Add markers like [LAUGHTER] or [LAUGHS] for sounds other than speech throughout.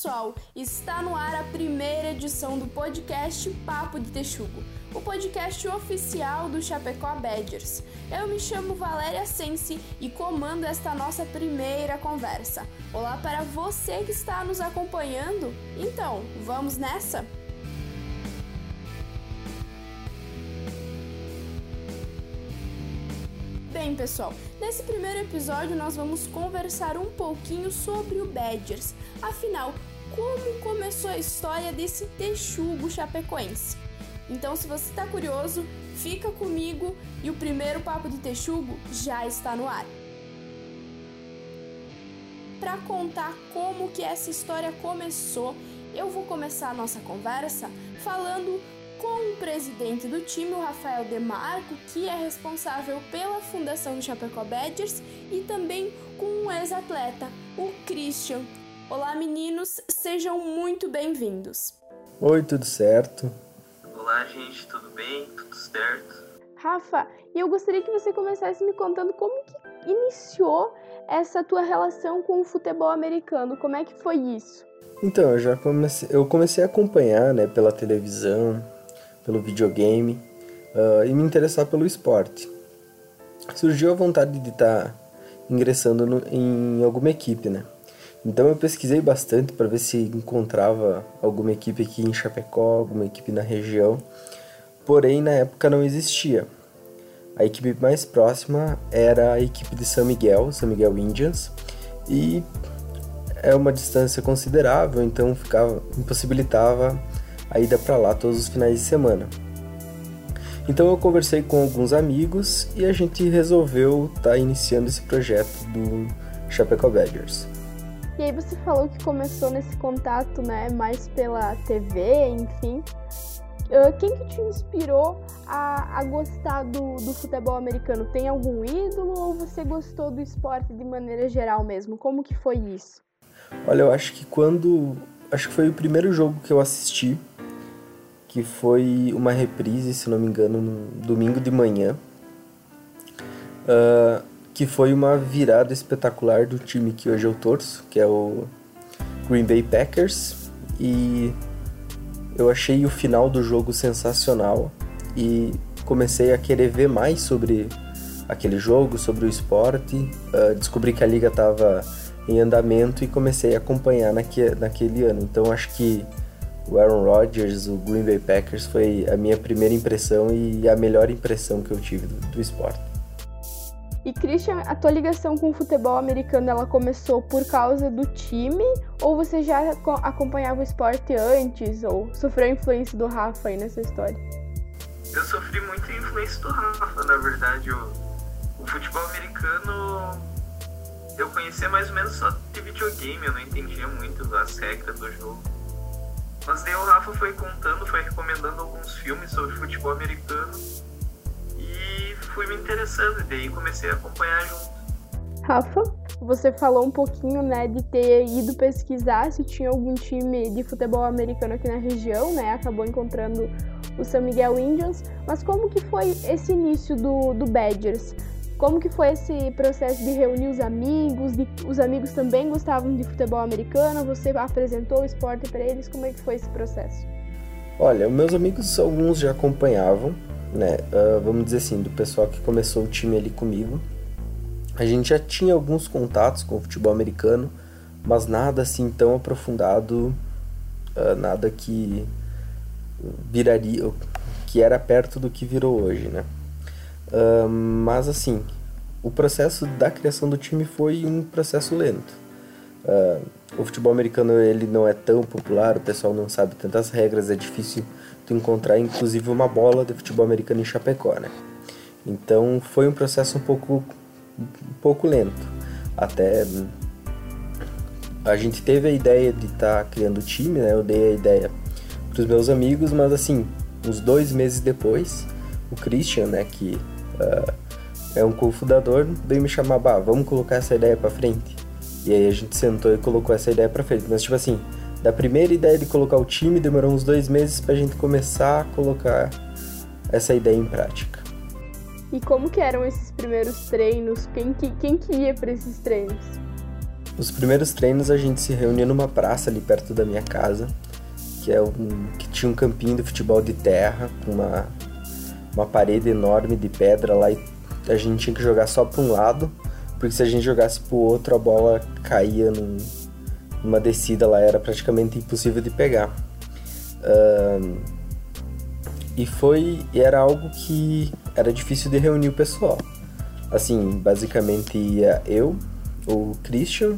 pessoal, está no ar a primeira edição do podcast Papo de Texugo, o podcast oficial do Chapecó Badgers. Eu me chamo Valéria Sense e comando esta nossa primeira conversa. Olá para você que está nos acompanhando. Então, vamos nessa? Bem, pessoal, nesse primeiro episódio nós vamos conversar um pouquinho sobre o Badgers. Afinal, como começou a história desse texugo chapecoense? Então, se você está curioso, fica comigo e o primeiro papo de texugo já está no ar. Para contar como que essa história começou, eu vou começar a nossa conversa falando com o presidente do time, o Rafael Demarco, que é responsável pela fundação do Chapecó Badgers, e também com um ex-atleta, o Christian. Olá, meninos, sejam muito bem-vindos. Oi, tudo certo? Olá, gente, tudo bem? Tudo certo? Rafa, eu gostaria que você começasse me contando como que iniciou essa tua relação com o futebol americano. Como é que foi isso? Então, eu já comecei, eu comecei a acompanhar, né, pela televisão, pelo videogame uh, e me interessar pelo esporte. Surgiu a vontade de estar tá ingressando no, em alguma equipe, né? Então eu pesquisei bastante para ver se encontrava alguma equipe aqui em Chapecó, alguma equipe na região. Porém, na época não existia. A equipe mais próxima era a equipe de São Miguel, São Miguel Indians, e é uma distância considerável, então ficava impossibilitava a ida para lá todos os finais de semana. Então eu conversei com alguns amigos e a gente resolveu estar tá iniciando esse projeto do Chapecó Badgers. E aí você falou que começou nesse contato, né, mais pela TV, enfim. Uh, quem que te inspirou a, a gostar do, do futebol americano? Tem algum ídolo ou você gostou do esporte de maneira geral mesmo? Como que foi isso? Olha, eu acho que quando... Acho que foi o primeiro jogo que eu assisti que foi uma reprise, se não me engano, no domingo de manhã, uh, que foi uma virada espetacular do time que hoje eu torço, que é o Green Bay Packers, e eu achei o final do jogo sensacional e comecei a querer ver mais sobre aquele jogo, sobre o esporte, uh, descobri que a liga estava em andamento e comecei a acompanhar naque, naquele ano. Então acho que o Aaron Rodgers, o Green Bay Packers, foi a minha primeira impressão e a melhor impressão que eu tive do, do esporte. E Christian, a tua ligação com o futebol americano, ela começou por causa do time ou você já acompanhava o esporte antes ou sofreu a influência do Rafa aí nessa história? Eu sofri muita influência do Rafa, na verdade. O, o futebol americano eu conhecia mais ou menos só de videogame, eu não entendia muito as regras do jogo. Mas daí o Rafa foi contando, foi recomendando alguns filmes sobre futebol americano fui me interessando, e daí comecei a acompanhar junto. Rafa, você falou um pouquinho, né, de ter ido pesquisar se tinha algum time de futebol americano aqui na região, né? Acabou encontrando o São Miguel Indians. Mas como que foi esse início do, do Badgers? Como que foi esse processo de reunir os amigos? De, os amigos também gostavam de futebol americano? Você apresentou o esporte para eles? Como é que foi esse processo? Olha, meus amigos, alguns já acompanhavam, né? Uh, vamos dizer assim, do pessoal que começou o time ali comigo. A gente já tinha alguns contatos com o futebol americano, mas nada assim tão aprofundado, uh, nada que viraria, que era perto do que virou hoje, né? Uh, mas assim, o processo da criação do time foi um processo lento. Uh, o futebol americano ele não é tão popular, o pessoal não sabe tantas regras, é difícil tu encontrar inclusive uma bola de futebol americano em Chapecó, né? Então foi um processo um pouco um pouco lento. Até a gente teve a ideia de estar tá criando time, né? Eu dei a ideia para os meus amigos, mas assim, uns dois meses depois, o Christian, né, que uh, é um cofundador, veio me chamar, bah, vamos colocar essa ideia para frente. E aí a gente sentou e colocou essa ideia para frente. Mas tipo assim, da primeira ideia de colocar o time, demorou uns dois meses pra gente começar a colocar essa ideia em prática. E como que eram esses primeiros treinos? Quem que, quem que ia para esses treinos? os primeiros treinos a gente se reuniu numa praça ali perto da minha casa, que é um que tinha um campinho de futebol de terra, com uma uma parede enorme de pedra lá e a gente tinha que jogar só para um lado, porque se a gente jogasse para o outro a bola caía num, numa descida lá, era praticamente impossível de pegar. E foi era algo que era difícil de reunir o pessoal. Assim, basicamente ia eu, o Christian,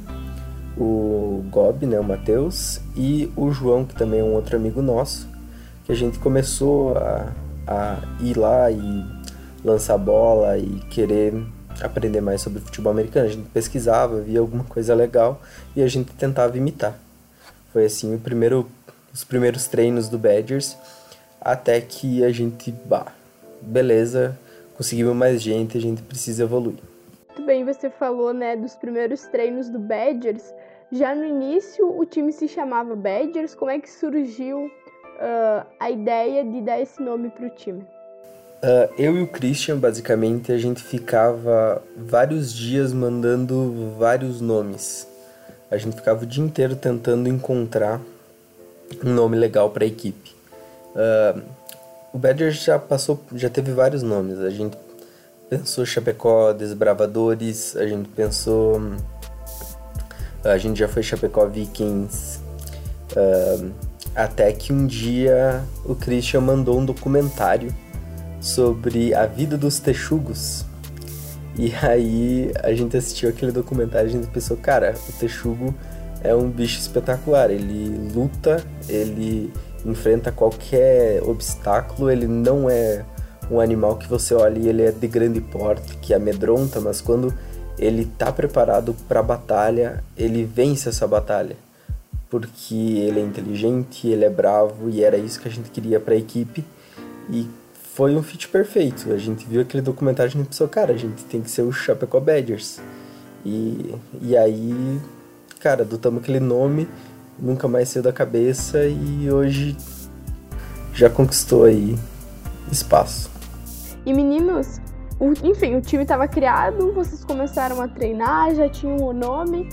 o Gob, né, o Matheus, e o João, que também é um outro amigo nosso, que a gente começou a, a ir lá e lançar bola e querer aprender mais sobre futebol americano. A gente pesquisava, via alguma coisa legal e a gente tentava imitar. Foi assim primeiro, os primeiros treinos do Badgers, até que a gente, bah, beleza, conseguimos mais gente, a gente precisa evoluir. Muito bem, você falou, né, dos primeiros treinos do Badgers. Já no início o time se chamava Badgers. Como é que surgiu uh, a ideia de dar esse nome para o time? Uh, eu e o Christian, basicamente, a gente ficava vários dias mandando vários nomes. A gente ficava o dia inteiro tentando encontrar um nome legal para a equipe. Uh, o Badger já passou, já teve vários nomes. A gente pensou Chapecó Desbravadores, a gente pensou. A gente já foi Chapecó Vikings. Uh, até que um dia o Christian mandou um documentário sobre a vida dos texugos. E aí a gente assistiu aquele documentário e a gente pensou, cara, o texugo é um bicho espetacular. Ele luta, ele enfrenta qualquer obstáculo, ele não é um animal que você olha e ele é de grande porte, que amedronta, mas quando ele tá preparado para a batalha, ele vence essa batalha. Porque ele é inteligente, ele é bravo e era isso que a gente queria para a equipe. E foi um fit perfeito. A gente viu aquele documentário e a gente pensou, cara, a gente tem que ser o Chapecó Badgers. E, e aí, cara, adotamos aquele nome, nunca mais saiu da cabeça e hoje já conquistou aí espaço. E meninos, o, enfim, o time estava criado, vocês começaram a treinar, já tinham o nome,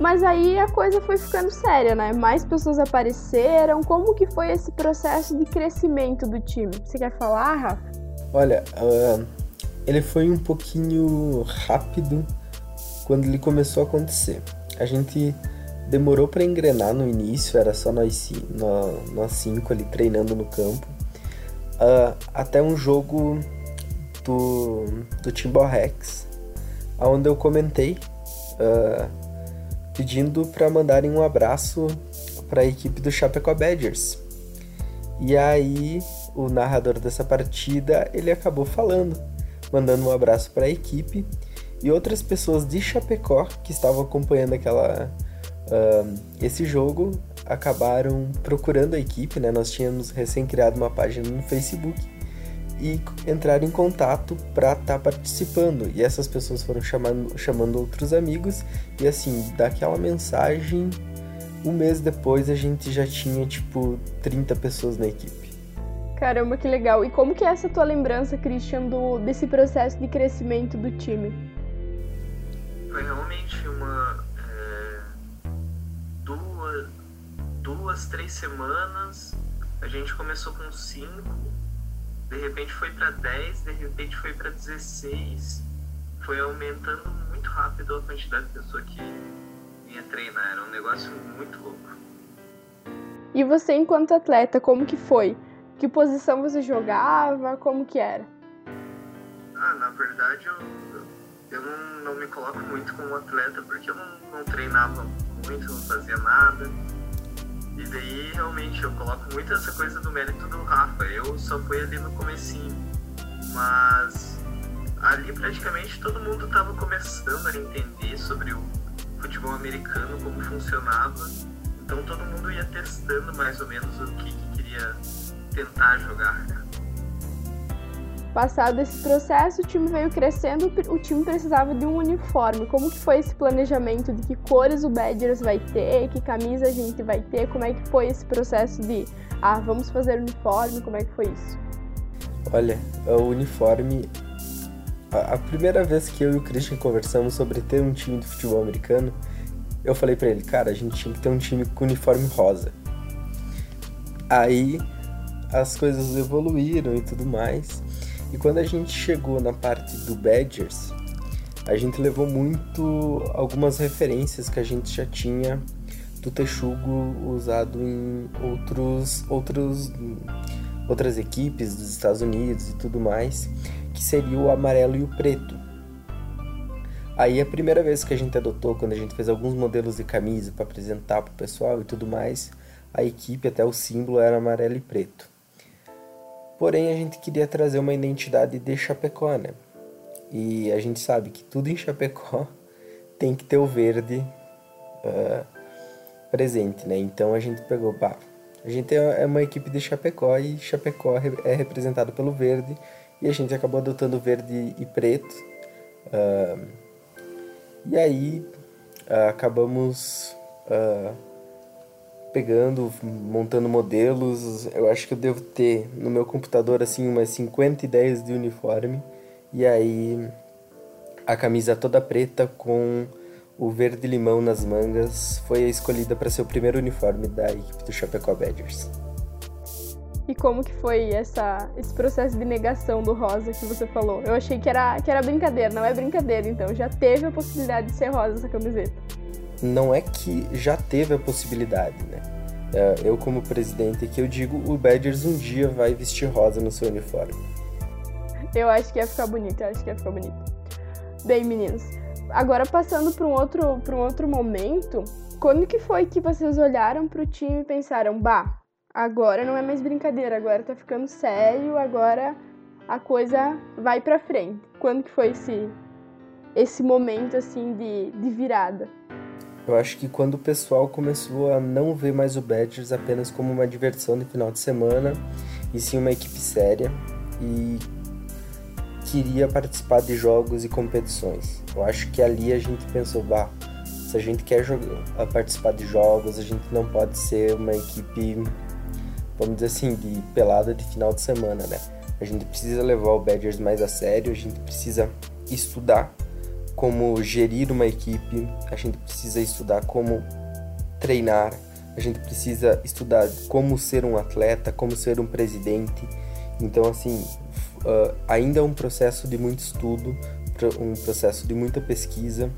mas aí a coisa foi ficando séria, né? Mais pessoas apareceram. Como que foi esse processo de crescimento do time? Você quer falar, Rafa? Olha, uh, ele foi um pouquinho rápido quando ele começou a acontecer. A gente demorou para engrenar no início, era só nós, nós cinco ali treinando no campo. Uh, até um jogo do, do Timbal Rex, onde eu comentei uh, pedindo para mandarem um abraço para a equipe do Chapecó Badgers. E aí o narrador dessa partida ele acabou falando, mandando um abraço para a equipe e outras pessoas de Chapecó que estavam acompanhando aquela uh, esse jogo acabaram procurando a equipe, né? Nós tínhamos recém criado uma página no Facebook e entrar em contato para estar tá participando. E essas pessoas foram chamando, chamando outros amigos e assim, daquela mensagem, um mês depois a gente já tinha tipo 30 pessoas na equipe. Caramba, que legal. E como que é essa tua lembrança, Christian, do, desse processo de crescimento do time? Foi realmente uma. É, duas, duas, três semanas. A gente começou com cinco de repente foi para 10, de repente foi para 16. Foi aumentando muito rápido a quantidade de pessoa que ia treinar. Era um negócio muito louco. E você, enquanto atleta, como que foi? Que posição você jogava? Como que era? Ah, na verdade eu, eu não, não me coloco muito como atleta porque eu não, não treinava muito, não fazia nada e daí realmente eu coloco muito essa coisa do mérito do Rafa. Eu só fui ali no comecinho. Mas ali praticamente todo mundo estava começando a entender sobre o futebol americano, como funcionava. Então todo mundo ia testando mais ou menos o que, que queria tentar jogar. Passado esse processo, o time veio crescendo, o time precisava de um uniforme. Como que foi esse planejamento de que cores o Badgers vai ter, que camisa a gente vai ter? Como é que foi esse processo de, ah, vamos fazer uniforme? Como é que foi isso? Olha, o uniforme a, primeira vez que eu e o Christian conversamos sobre ter um time de futebol americano, eu falei para ele, cara, a gente tinha que ter um time com uniforme rosa. Aí as coisas evoluíram e tudo mais. E quando a gente chegou na parte do Badgers, a gente levou muito algumas referências que a gente já tinha do texugo usado em outros, outros, outras equipes dos Estados Unidos e tudo mais, que seria o amarelo e o preto. Aí a primeira vez que a gente adotou, quando a gente fez alguns modelos de camisa para apresentar para o pessoal e tudo mais, a equipe até o símbolo era amarelo e preto. Porém a gente queria trazer uma identidade de Chapecó, né? E a gente sabe que tudo em Chapecó [LAUGHS] tem que ter o verde uh, presente, né? Então a gente pegou, pá, a gente é, é uma equipe de Chapecó e Chapecó é representado pelo verde e a gente acabou adotando verde e preto. Uh, e aí uh, acabamos pegando, montando modelos. Eu acho que eu devo ter no meu computador assim umas 50 ideias de uniforme. E aí a camisa toda preta com o verde limão nas mangas foi a escolhida para ser o primeiro uniforme da equipe do Chapecó Badgers. E como que foi essa, esse processo de negação do rosa que você falou? Eu achei que era, que era brincadeira, não é brincadeira, então já teve a possibilidade de ser rosa essa camiseta. Não é que já teve a possibilidade, né? É, eu como presidente aqui, eu digo, o Badgers um dia vai vestir rosa no seu uniforme. Eu acho que ia ficar bonito, eu acho que ia ficar bonito. Bem, meninos, agora passando para um outro para um outro momento, quando que foi que vocês olharam para o time e pensaram, bah, agora não é mais brincadeira, agora tá ficando sério, agora a coisa vai para frente. Quando que foi esse esse momento assim de, de virada? Eu acho que quando o pessoal começou a não ver mais o Badgers apenas como uma diversão de final de semana, e sim uma equipe séria e queria participar de jogos e competições. Eu acho que ali a gente pensou, bah, se a gente quer jogar, participar de jogos, a gente não pode ser uma equipe, vamos dizer assim, de pelada de final de semana, né? A gente precisa levar o Badgers mais a sério, a gente precisa estudar como gerir uma equipe, a gente precisa estudar como treinar, a gente precisa estudar como ser um atleta, como ser um presidente. Então, assim, uh, ainda é um processo de muito estudo, um processo de muita pesquisa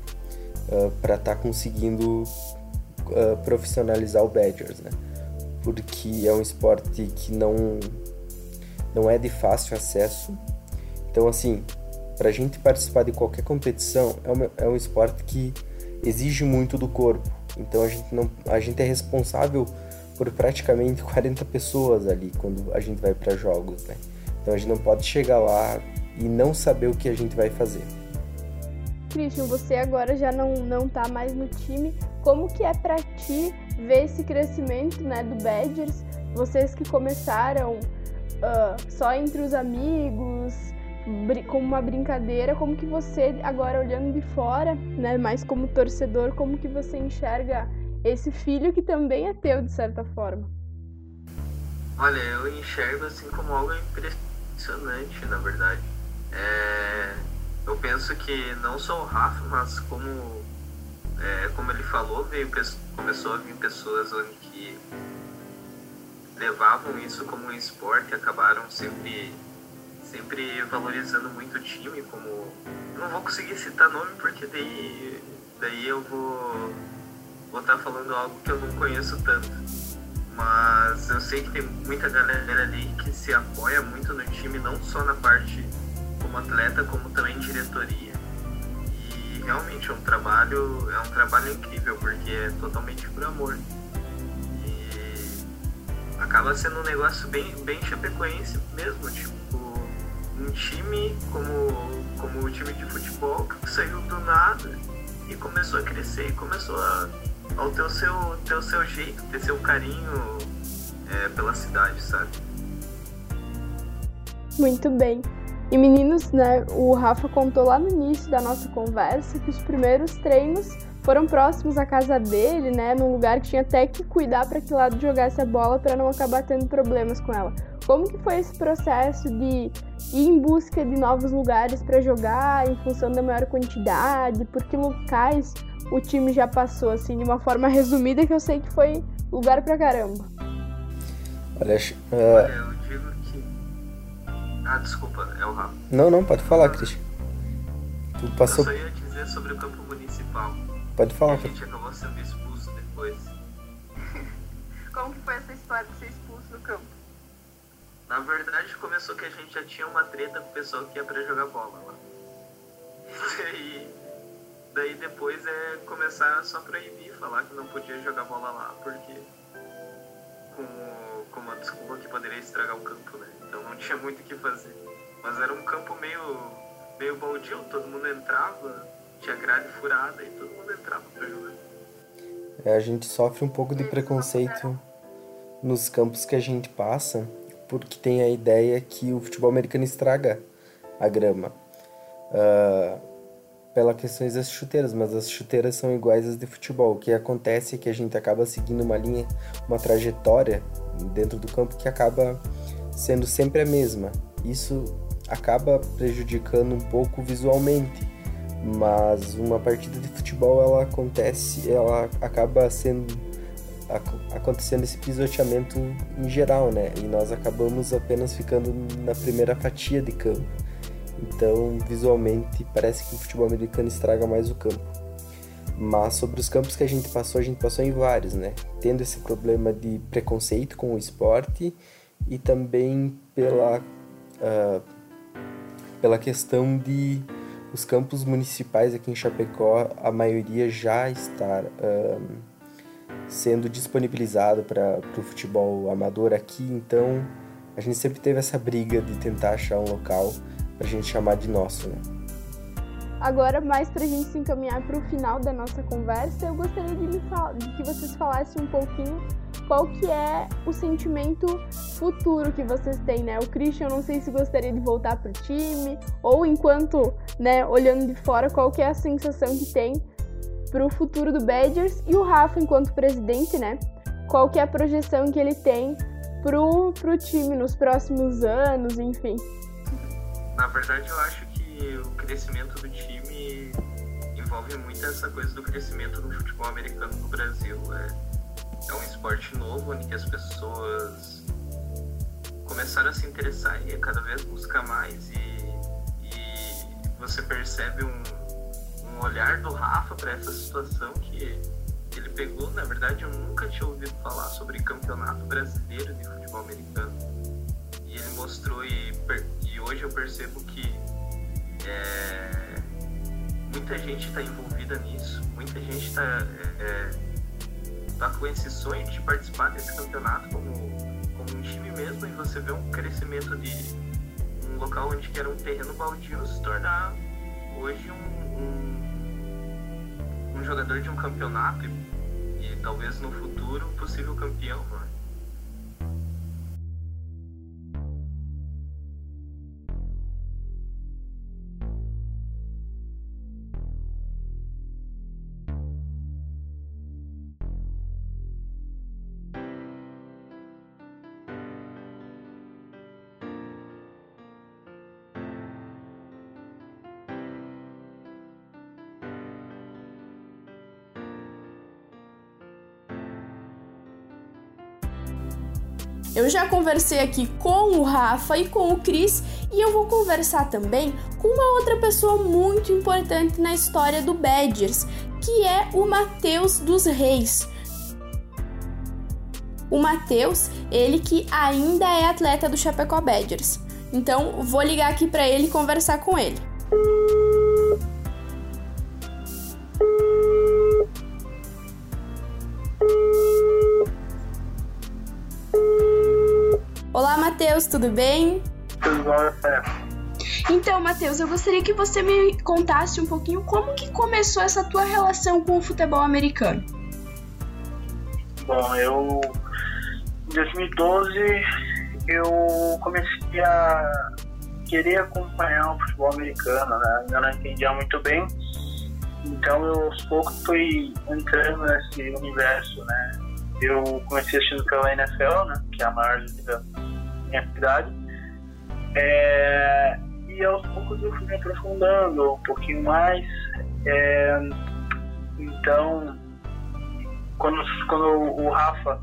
uh, para estar tá conseguindo uh, profissionalizar o Badgers, né? Porque é um esporte que não, não é de fácil acesso. Então, assim, para a gente participar de qualquer competição, é, uma, é um esporte que exige muito do corpo. Então, a gente, não, a gente é responsável por praticamente 40 pessoas ali quando a gente vai para jogos, né? Então a gente não pode chegar lá e não saber o que a gente vai fazer. Christian, você agora já não, não tá mais no time. Como que é para ti ver esse crescimento né, do Badgers? Vocês que começaram uh, só entre os amigos, como uma brincadeira, como que você agora olhando de fora, né, mais como torcedor, como que você enxerga esse filho que também é teu de certa forma? Olha, eu enxergo assim como algo impressionante na verdade. É, eu penso que não só o Rafa, mas como, é, como ele falou, veio, começou a vir pessoas onde que levavam isso como um esporte acabaram sempre, sempre valorizando muito o time, como. Não vou conseguir citar nome porque daí, daí eu vou vou estar tá falando algo que eu não conheço tanto mas eu sei que tem muita galera ali que se apoia muito no time, não só na parte como atleta, como também diretoria. E realmente é um trabalho, é um trabalho incrível, porque é totalmente por amor. E acaba sendo um negócio bem, bem chapecoense mesmo, tipo, um time como, como o time de futebol que saiu do nada e começou a crescer e começou a ao ter o seu, ter o seu jeito, ter seu carinho é, pela cidade, sabe? Muito bem. E meninos, né, o Rafa contou lá no início da nossa conversa que os primeiros treinos foram próximos à casa dele, né, num lugar que tinha até que cuidar para que lado jogasse a bola para não acabar tendo problemas com ela. Como que foi esse processo de ir em busca de novos lugares para jogar em função da maior quantidade? Por que locais o time já passou, assim, de uma forma resumida, que eu sei que foi lugar pra caramba. Olha, uh... Olha eu digo que. Ah, desculpa, é o Rafa. Não, não, pode falar, Cristian. Tu passou. Eu só ia dizer sobre o campo municipal. Pode falar, A gente acabou sendo expulso depois. [LAUGHS] Como que foi essa história de ser expulso no campo? Na verdade, começou que a gente já tinha uma treta com o pessoal que ia pra jogar bola lá. [LAUGHS] E daí depois é começar só proibir, falar que não podia jogar bola lá, porque com, com uma desculpa que poderia estragar o campo, né? Então não tinha muito o que fazer. Mas era um campo meio, meio baldio, todo mundo entrava, tinha grade furada e todo mundo entrava pra jogar. É, a gente sofre um pouco de preconceito nos campos que a gente passa, porque tem a ideia que o futebol americano estraga a grama. Uh, pela questões das chuteiras, mas as chuteiras são iguais às de futebol. O que acontece é que a gente acaba seguindo uma linha, uma trajetória dentro do campo que acaba sendo sempre a mesma. Isso acaba prejudicando um pouco visualmente, mas uma partida de futebol ela acontece, ela acaba sendo acontecendo esse pisoteamento em geral, né? E nós acabamos apenas ficando na primeira fatia de campo. Então, visualmente, parece que o futebol americano estraga mais o campo. Mas sobre os campos que a gente passou, a gente passou em vários, né? Tendo esse problema de preconceito com o esporte e também pela, uh, pela questão de os campos municipais aqui em Chapecó, a maioria já estar uh, sendo disponibilizado para o futebol amador aqui, então a gente sempre teve essa briga de tentar achar um local a gente chamar de nosso, né? Agora, mais para a gente se encaminhar para o final da nossa conversa, eu gostaria de, de, que vocês falassem um pouquinho qual que é o sentimento futuro que vocês têm, né? O Christian, não sei se gostaria de voltar para o time, ou enquanto, né, olhando de fora, qual que é a sensação que tem para o futuro do Badgers, e o Rafa, enquanto presidente, né? Qual que é a projeção que ele tem pro, pro time nos próximos anos, enfim. Na verdade, eu acho que o crescimento do time envolve muito essa coisa do crescimento do futebol americano no Brasil. É, é um esporte novo que as pessoas começaram a se interessar e a cada vez buscar mais e, e você percebe um, olhar do Rafa para essa situação que ele pegou. Na verdade, eu nunca tinha ouvido falar sobre campeonato brasileiro de futebol americano e ele mostrou e hoje eu percebo que é, muita gente está envolvida nisso, muita gente está é, é, tá com esse sonho de participar desse campeonato como, como um time mesmo e você vê um crescimento de um local onde era um terreno baldio se tornar hoje um, um, um jogador de um campeonato e, e talvez no futuro possível campeão. Né? Eu já conversei aqui com o Rafa e com o Cris e eu vou conversar também com uma outra pessoa muito importante na história do Badgers, que é o Matheus dos Reis. O Matheus, ele que ainda é atleta do Chapecó Badgers. Então, vou ligar aqui para ele e conversar com ele. Tudo bem? Tudo bom, é. Então, Matheus, eu gostaria que você me contasse um pouquinho como que começou essa tua relação com o futebol americano. Bom, eu em 2012 eu comecei a querer acompanhar o futebol americano, né? Eu não entendia muito bem, então eu aos poucos fui entrando nesse universo, né? Eu comecei assistindo pela NFL, né? Que é a maior liga minha cidade. É, e aos poucos eu fui me aprofundando um pouquinho mais. É, Então, quando, quando o Rafa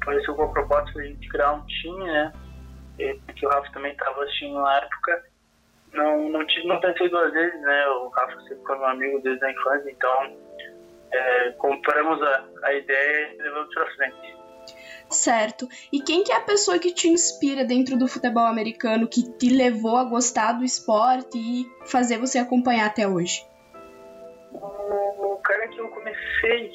apareceu com a proposta de criar um time, né? Que o Rafa também estava assistindo na época, não, não, tive, não pensei duas vezes, né? O Rafa sempre foi meu amigo desde a infância, então é, compramos a, a ideia e levamos para frente. Certo. E quem que é a pessoa que te inspira dentro do futebol americano, que te levou a gostar do esporte e fazer você acompanhar até hoje? O cara que eu comecei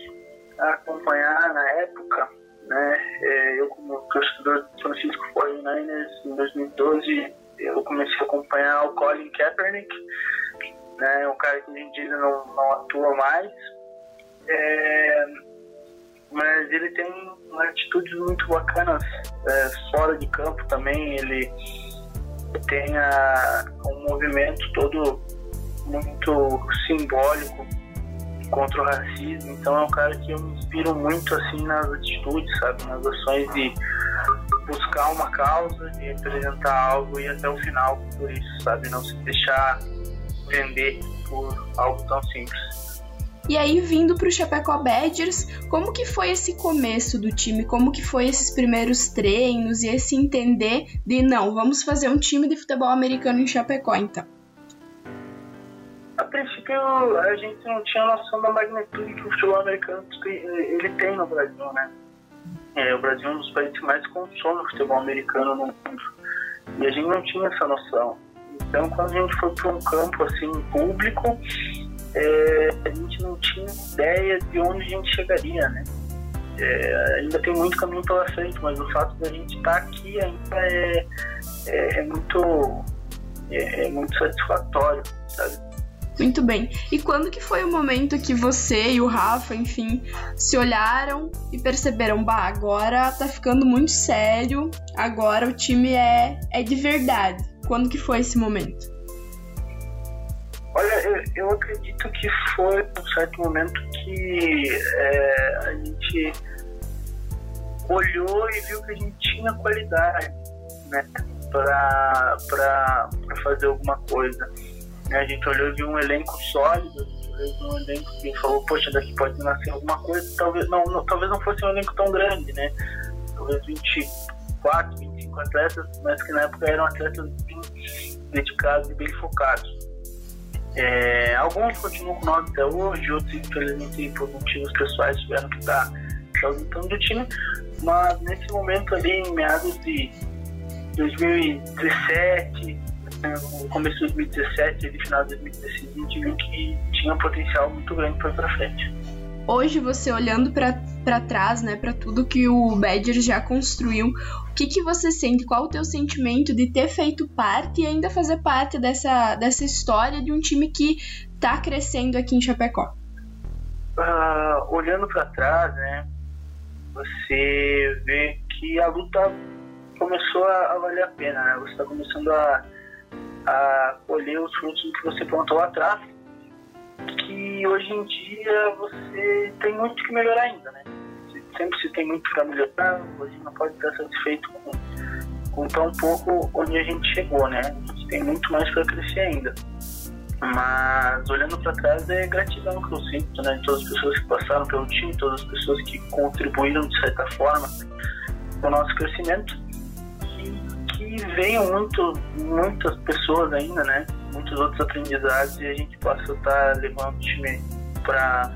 a acompanhar na época, né, é, eu como torcedor do Francisco 49ers, em 2012, eu comecei a acompanhar o Colin Kaepernick, né, um cara que a gente não, não atua mais, é, mas ele tem atitudes muito bacanas é, fora de campo também. Ele tem a, um movimento todo muito simbólico contra o racismo. Então é um cara que eu me inspiro muito assim nas atitudes, sabe, nas ações de buscar uma causa, de representar algo e até o final por isso, sabe, não se deixar vender por algo tão simples. E aí, vindo para o Chapecó Badgers, como que foi esse começo do time? Como que foi esses primeiros treinos e esse entender de, não, vamos fazer um time de futebol americano em Chapecó, então? A princípio, a gente não tinha noção da magnitude que o futebol americano ele tem no Brasil, né? É, o Brasil é um dos países que mais consome futebol americano no mundo. E a gente não tinha essa noção. Então, quando a gente foi para um campo assim público, é, a gente não tinha ideia de onde a gente chegaria, né? É, ainda tem muito caminho pela frente, mas o fato de a gente estar tá aqui ainda é, é, é muito, é, é, muito satisfatório, sabe? Muito bem. E quando que foi o momento que você e o Rafa, enfim, se olharam e perceberam, bah, agora tá ficando muito sério, agora o time é, é de verdade. Quando que foi esse momento? Olha, eu, eu acredito que foi um certo momento que é, a gente olhou e viu que a gente tinha qualidade né, para fazer alguma coisa. A gente olhou e viu um elenco sólido, um elenco que falou, poxa, daqui pode nascer alguma coisa, talvez não, não, talvez não fosse um elenco tão grande, né? Talvez 24, 25 atletas, mas que na época eram atletas bem dedicados e bem focados. É, alguns continuam com nós até hoje, outros, infelizmente, por motivos pessoais, tiveram que estar ausentando do time. Mas nesse momento ali, em meados de 2017, né, no começo de 2017 e final de 2016, a gente viu que tinha um potencial muito grande para ir para frente. Hoje, você olhando para trás, né, para tudo que o Badger já construiu, que, que você sente? Qual o teu sentimento de ter feito parte e ainda fazer parte dessa, dessa história de um time que está crescendo aqui em Chapecó? Uh, olhando para trás, né, você vê que a luta começou a, valer a pena, né? Você está começando a, a colher os frutos do que você plantou atrás, que hoje em dia você tem muito que melhorar ainda, né? sempre se tem muito para melhorar, você não pode estar satisfeito com, com tão pouco onde a gente chegou, né? A gente tem muito mais para crescer ainda. Mas olhando para trás é gratidão que eu sinto, né? Todas as pessoas que passaram pelo time, todas as pessoas que contribuíram de certa forma com o nosso crescimento. Que venham muito, muitas pessoas ainda, né? Muitos outros aprendizados e a gente possa estar levando o time para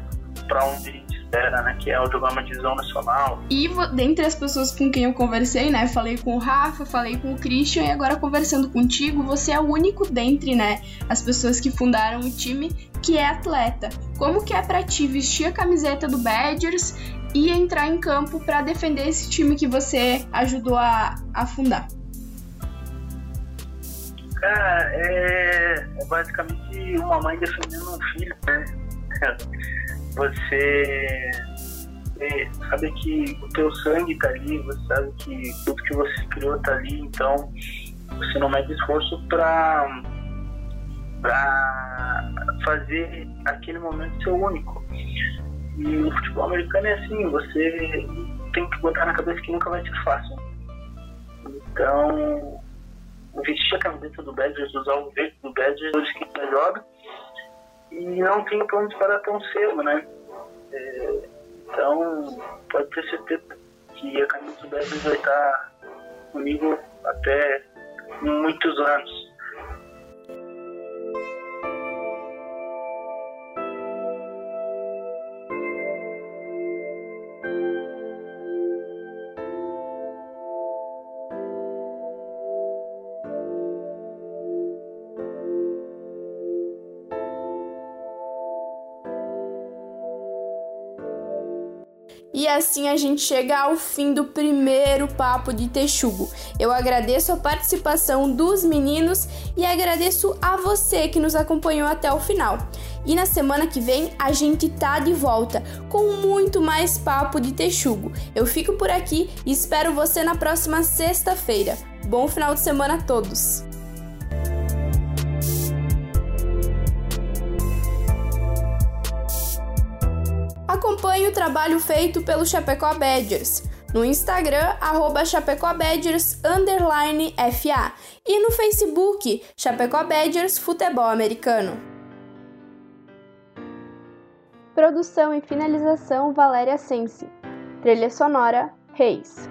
onde a gente espera, né? Que é o jogar uma divisão nacional. E dentre as pessoas com quem eu conversei, né? Falei com o Rafa, falei com o Christian e agora conversando contigo, você é o único dentre, né? As pessoas que fundaram o time que é atleta. Como que é pra ti vestir a camiseta do Badgers e entrar em campo para defender esse time que você ajudou a, a fundar? Cara, é, é basicamente uma mãe defendendo um filho, né? [LAUGHS] você sabe que o teu sangue tá ali, você sabe que tudo que você criou tá ali, então você não mede esforço para para fazer aquele momento ser único. E o futebol americano é assim, você tem que botar na cabeça que nunca vai ser fácil. Então, vestir a camiseta do Badgers, usar o verde do Badgers, que joga, e não tenho planos para tão cedo, né? É, então, pode ter certeza que a camisa do Brasil vai estar comigo até muitos anos. Assim a gente chega ao fim do primeiro papo de Texugo. Eu agradeço a participação dos meninos e agradeço a você que nos acompanhou até o final. E na semana que vem a gente tá de volta com muito mais papo de Texugo. Eu fico por aqui e espero você na próxima sexta-feira. Bom final de semana a todos! Acompanhe o trabalho feito pelo Chapecó Badgers no Instagram, arroba underline FA e no Facebook, Chapecó Badgers Futebol Americano. Produção e finalização Valéria Sense. Trilha sonora Reis.